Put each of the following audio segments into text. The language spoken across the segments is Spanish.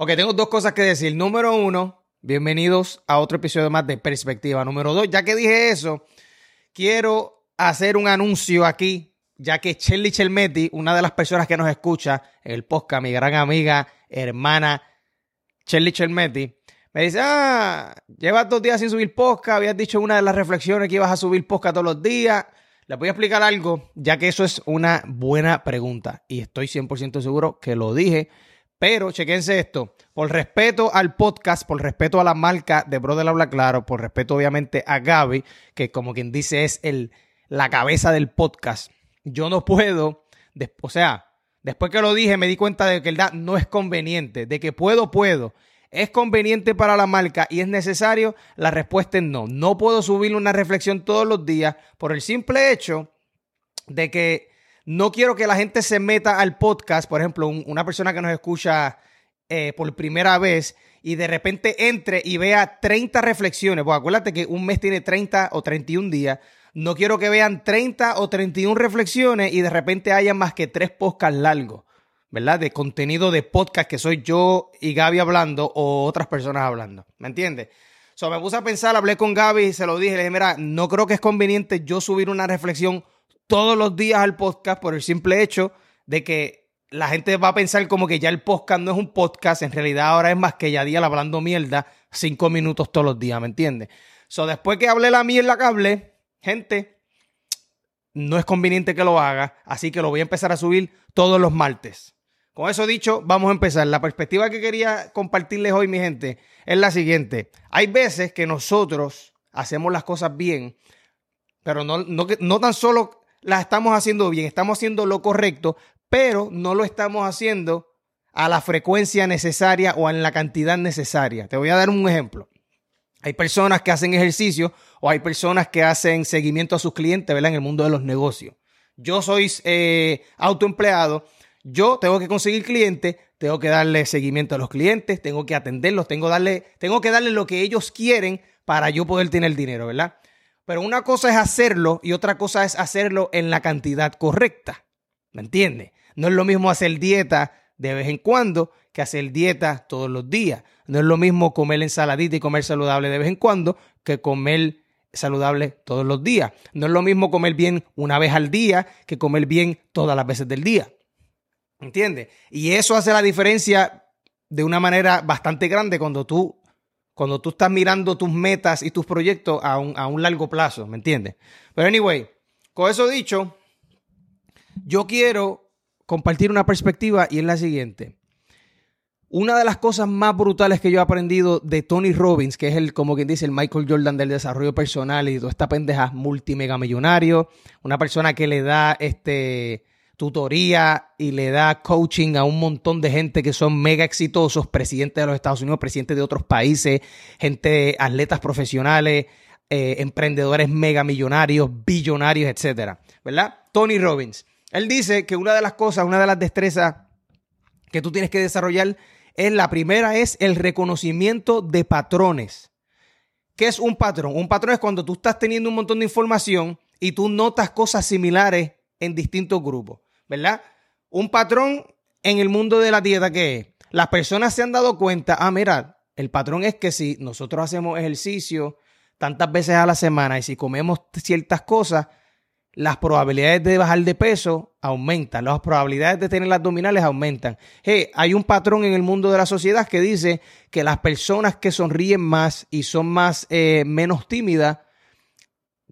Ok, tengo dos cosas que decir. Número uno, bienvenidos a otro episodio más de Perspectiva. Número dos, ya que dije eso, quiero hacer un anuncio aquí, ya que Shelly Chelmetti, una de las personas que nos escucha en el podcast, mi gran amiga, hermana Shelly Chelmetti, me dice, ah, llevas dos días sin subir podcast, habías dicho una de las reflexiones que ibas a subir podcast todos los días. Les voy a explicar algo, ya que eso es una buena pregunta y estoy 100% seguro que lo dije. Pero chequense esto, por respeto al podcast, por respeto a la marca de Brother Habla Claro, por respeto obviamente a Gaby, que como quien dice es el, la cabeza del podcast, yo no puedo, o sea, después que lo dije me di cuenta de que verdad no es conveniente, de que puedo, puedo. ¿Es conveniente para la marca y es necesario? La respuesta es no. No puedo subir una reflexión todos los días por el simple hecho de que no quiero que la gente se meta al podcast. Por ejemplo, una persona que nos escucha eh, por primera vez y de repente entre y vea 30 reflexiones. Pues acuérdate que un mes tiene 30 o 31 días. No quiero que vean 30 o 31 reflexiones y de repente haya más que tres podcasts largos. ¿verdad? De contenido de podcast que soy yo y Gaby hablando o otras personas hablando. ¿Me entiendes? So, me puse a pensar, hablé con Gaby y se lo dije, le dije, mira, no creo que es conveniente yo subir una reflexión todos los días al podcast por el simple hecho de que la gente va a pensar como que ya el podcast no es un podcast, en realidad ahora es más que ya día hablando mierda cinco minutos todos los días, ¿me entiendes? So, después que hablé la mierda que hablé, gente, no es conveniente que lo haga, así que lo voy a empezar a subir todos los martes. Con eso dicho, vamos a empezar. La perspectiva que quería compartirles hoy, mi gente, es la siguiente. Hay veces que nosotros hacemos las cosas bien, pero no, no, tan solo las estamos haciendo bien, estamos haciendo lo correcto, pero no lo estamos haciendo a la frecuencia necesaria o en la cantidad necesaria. Te voy a dar un ejemplo. Hay personas que hacen ejercicio o hay personas que hacen seguimiento a sus clientes, ¿verdad? En el mundo de los negocios. Yo soy eh, autoempleado yo tengo que conseguir clientes, tengo que darle seguimiento a los clientes, tengo que atenderlos, tengo, darle, tengo que darle lo que ellos quieren para yo poder tener dinero, ¿verdad? Pero una cosa es hacerlo y otra cosa es hacerlo en la cantidad correcta. ¿Me entiendes? No es lo mismo hacer dieta de vez en cuando que hacer dieta todos los días. No es lo mismo comer ensaladita y comer saludable de vez en cuando que comer saludable todos los días. No es lo mismo comer bien una vez al día que comer bien todas las veces del día. ¿Entiendes? Y eso hace la diferencia de una manera bastante grande cuando tú, cuando tú estás mirando tus metas y tus proyectos a un, a un largo plazo, ¿me entiendes? Pero anyway, con eso dicho, yo quiero compartir una perspectiva y es la siguiente. Una de las cosas más brutales que yo he aprendido de Tony Robbins, que es el, como quien dice, el Michael Jordan del desarrollo personal y toda esta pendeja multimega millonario, una persona que le da este tutoría y le da coaching a un montón de gente que son mega exitosos, presidentes de los Estados Unidos, presidentes de otros países, gente, atletas profesionales, eh, emprendedores mega millonarios, billonarios, etcétera, ¿verdad? Tony Robbins. Él dice que una de las cosas, una de las destrezas que tú tienes que desarrollar es la primera es el reconocimiento de patrones. ¿Qué es un patrón? Un patrón es cuando tú estás teniendo un montón de información y tú notas cosas similares en distintos grupos. ¿Verdad? Un patrón en el mundo de la dieta que es, las personas se han dado cuenta, ah, mira, el patrón es que si nosotros hacemos ejercicio tantas veces a la semana y si comemos ciertas cosas, las probabilidades de bajar de peso aumentan, las probabilidades de tener abdominales aumentan. Hay un patrón en el mundo de la sociedad que dice que las personas que sonríen más y son más eh, menos tímidas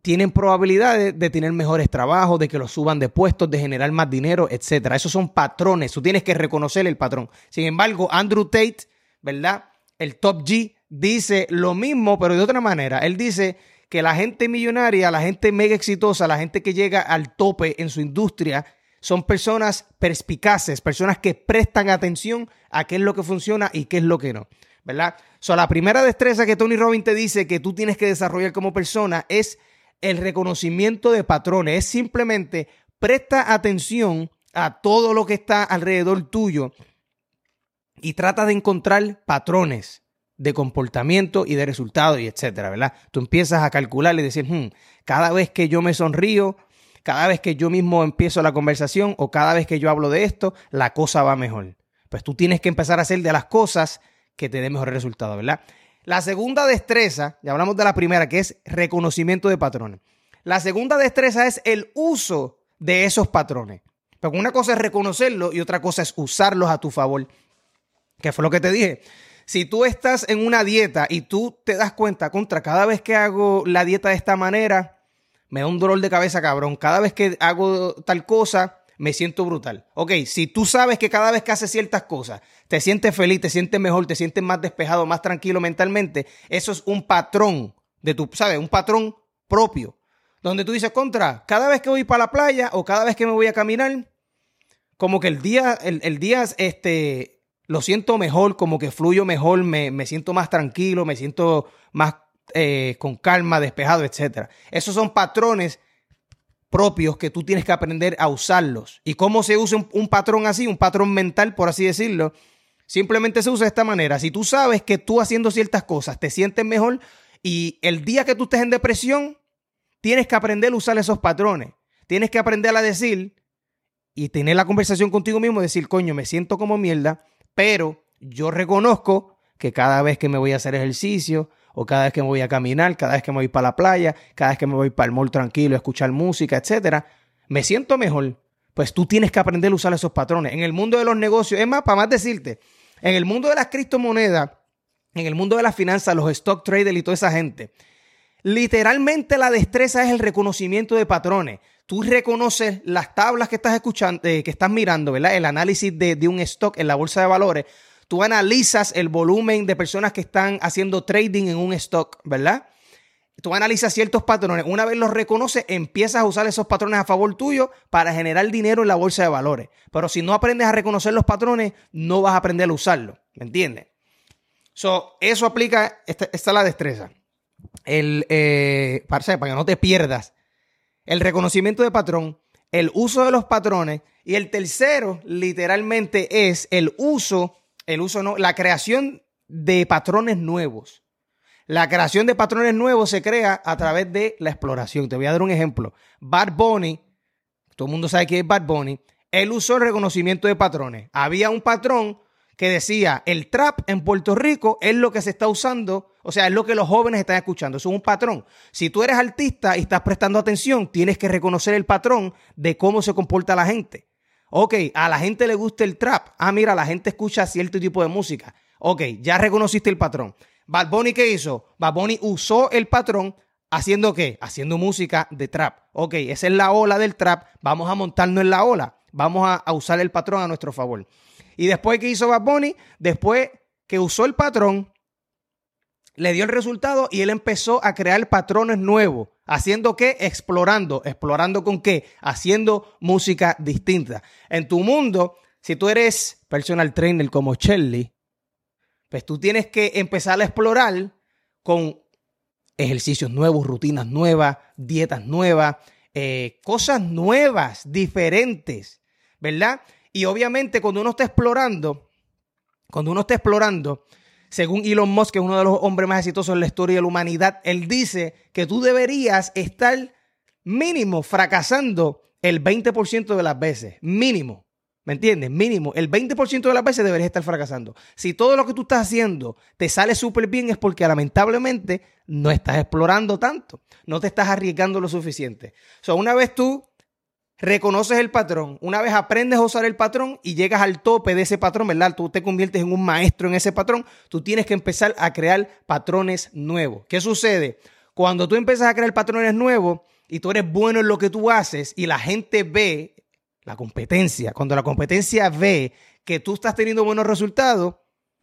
tienen probabilidades de tener mejores trabajos, de que los suban de puestos, de generar más dinero, etcétera. Esos son patrones, tú tienes que reconocer el patrón. Sin embargo, Andrew Tate, ¿verdad? El top G dice lo mismo, pero de otra manera. Él dice que la gente millonaria, la gente mega exitosa, la gente que llega al tope en su industria, son personas perspicaces, personas que prestan atención a qué es lo que funciona y qué es lo que no, ¿verdad? So, la primera destreza que Tony Robbins te dice que tú tienes que desarrollar como persona es el reconocimiento de patrones, es simplemente presta atención a todo lo que está alrededor tuyo y trata de encontrar patrones de comportamiento y de resultados y etcétera, ¿verdad? Tú empiezas a calcular y decir, hmm, cada vez que yo me sonrío, cada vez que yo mismo empiezo la conversación o cada vez que yo hablo de esto, la cosa va mejor. pues tú tienes que empezar a hacer de las cosas que te den mejores resultados, ¿verdad? La segunda destreza, ya hablamos de la primera, que es reconocimiento de patrones. La segunda destreza es el uso de esos patrones. Porque una cosa es reconocerlos y otra cosa es usarlos a tu favor. Que fue lo que te dije. Si tú estás en una dieta y tú te das cuenta, contra, cada vez que hago la dieta de esta manera, me da un dolor de cabeza cabrón. Cada vez que hago tal cosa, me siento brutal. Ok, si tú sabes que cada vez que haces ciertas cosas, te sientes feliz, te sientes mejor, te sientes más despejado, más tranquilo mentalmente, eso es un patrón de tu, ¿sabes? Un patrón propio. Donde tú dices, contra, cada vez que voy para la playa o cada vez que me voy a caminar, como que el día, el, día, este, lo siento mejor, como que fluyo mejor, me, me siento más tranquilo, me siento más eh, con calma, despejado, etc. Esos son patrones propios que tú tienes que aprender a usarlos. ¿Y cómo se usa un, patrón así, un patrón mental, por así decirlo? Simplemente se usa de esta manera. Si tú sabes que tú haciendo ciertas cosas te sientes mejor y el día que tú estés en depresión, tienes que aprender a usar esos patrones. Tienes que aprender a decir, y tener la conversación contigo mismo, decir, coño, me siento como mierda, pero yo reconozco que cada vez que me voy a hacer ejercicio, o cada vez que me voy a caminar, cada vez que me voy para la playa, cada vez que me voy para el mall tranquilo, a escuchar música, etcétera, me siento mejor. Pues tú tienes que aprender a usar esos patrones. En el mundo de los negocios, es más, para más decirte, en el mundo de las criptomonedas, en el mundo de las finanzas, los stock traders y toda esa gente, literalmente la destreza es el reconocimiento de patrones tú reconoces las tablas que estás escuchando, eh, que estás mirando, ¿verdad? El análisis de, de, un stock en la bolsa de valores. Tú analizas el volumen de personas que están haciendo trading en un stock, ¿verdad? Tú analizas ciertos patrones. Una vez los reconoces, empiezas a usar esos patrones a favor tuyo para generar dinero en la bolsa de valores. Pero si no aprendes a reconocer los patrones, no vas a aprender a usarlos. ¿Me entiendes? So, eso aplica, esta, es la destreza. El, eh, para que no te pierdas el reconocimiento de patrón, el uso de los patrones y el tercero literalmente es el uso, el uso no, la creación de patrones nuevos. La creación de patrones nuevos se crea a través de la exploración. Te voy a dar un ejemplo. Bad Bunny, todo el mundo sabe que es Bad Bunny, él usó el reconocimiento de patrones. Había un patrón que decía, el trap en Puerto Rico es lo que se está usando, o sea, es lo que los jóvenes están escuchando, es un patrón. Si tú eres artista y estás prestando atención, tienes que reconocer el patrón de cómo se comporta la gente. Ok, a la gente le gusta el trap. Ah, mira, la gente escucha cierto tipo de música. Ok, ya reconociste el patrón. Bad Bunny, ¿qué hizo? Bad Bunny usó el patrón haciendo qué? Haciendo música de trap. Ok, esa es la ola del trap. Vamos a montarnos en la ola. Vamos a, usar el patrón a nuestro favor. Y después que hizo Bad Bunny, después que usó el patrón, le dio el resultado y él empezó a crear patrones nuevos. ¿Haciendo qué? Explorando. ¿Explorando con qué? Haciendo música distinta. En tu mundo, si tú eres personal trainer como Shelly, pues tú tienes que empezar a explorar con ejercicios nuevos, rutinas nuevas, dietas nuevas, eh, cosas nuevas, diferentes, ¿verdad? Y obviamente cuando uno está explorando, cuando uno está explorando, según Elon Musk, que es uno de los hombres más exitosos en la historia de la humanidad, él dice que tú deberías estar mínimo fracasando el 20% de las veces. Mínimo. ¿Me entiendes? Mínimo. El 20% de las veces deberías estar fracasando. Si todo lo que tú estás haciendo te sale súper bien es porque lamentablemente no estás explorando tanto. No te estás arriesgando lo suficiente. O sea, una vez tú reconoces el patrón, una vez aprendes a usar el patrón y llegas al tope de ese patrón, ¿verdad? Tú te conviertes en un maestro en ese patrón, tú tienes que empezar a crear patrones nuevos. ¿Qué sucede? Cuando tú empiezas a crear patrones nuevos y tú eres bueno en lo que tú haces y la gente ve la competencia, cuando la competencia ve que tú estás teniendo buenos resultados,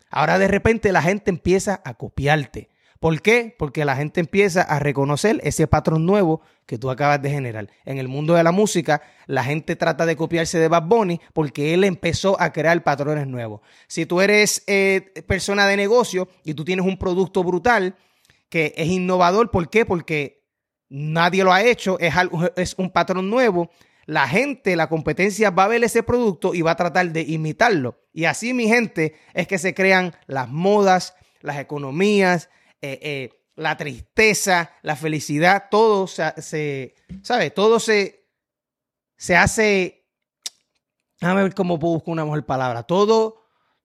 ahora de repente la gente empieza a copiarte. ¿Por qué? Porque la gente empieza a reconocer ese patrón nuevo que tú acabas de generar. En el mundo de la música, la gente trata de copiarse de Bad Bunny porque él empezó a crear patrones nuevos. Si tú eres eh, persona de negocio y tú tienes un producto brutal que es innovador, ¿por qué? Porque nadie lo ha hecho, es, es un patrón nuevo. La gente, la competencia va a ver ese producto y va a tratar de imitarlo. Y así, mi gente, es que se crean las modas, las economías, eh, eh, la tristeza, la felicidad, todo se, ¿sabe? Todo se, se hace, déjame ver cómo buscar una mejor palabra, todo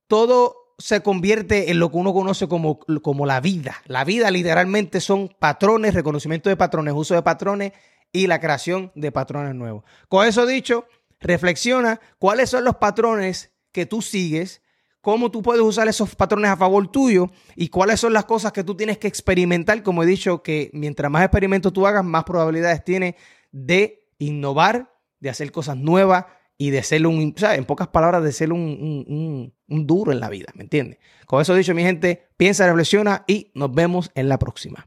todo se convierte en lo que uno conoce como, como la vida. La vida literalmente son patrones, reconocimiento de patrones, uso de patrones y la creación de patrones nuevos. Con eso dicho, reflexiona cuáles son los patrones que tú sigues, cómo tú puedes usar esos patrones a favor tuyo y cuáles son las cosas que tú tienes que experimentar. Como he dicho, que mientras más experimentos tú hagas, más probabilidades tienes de innovar, de hacer cosas nuevas y de ser un, o sea, en pocas palabras, de ser un, un duro en la vida, ¿me entiendes? Con eso dicho, mi gente, piensa, reflexiona y nos vemos en la próxima.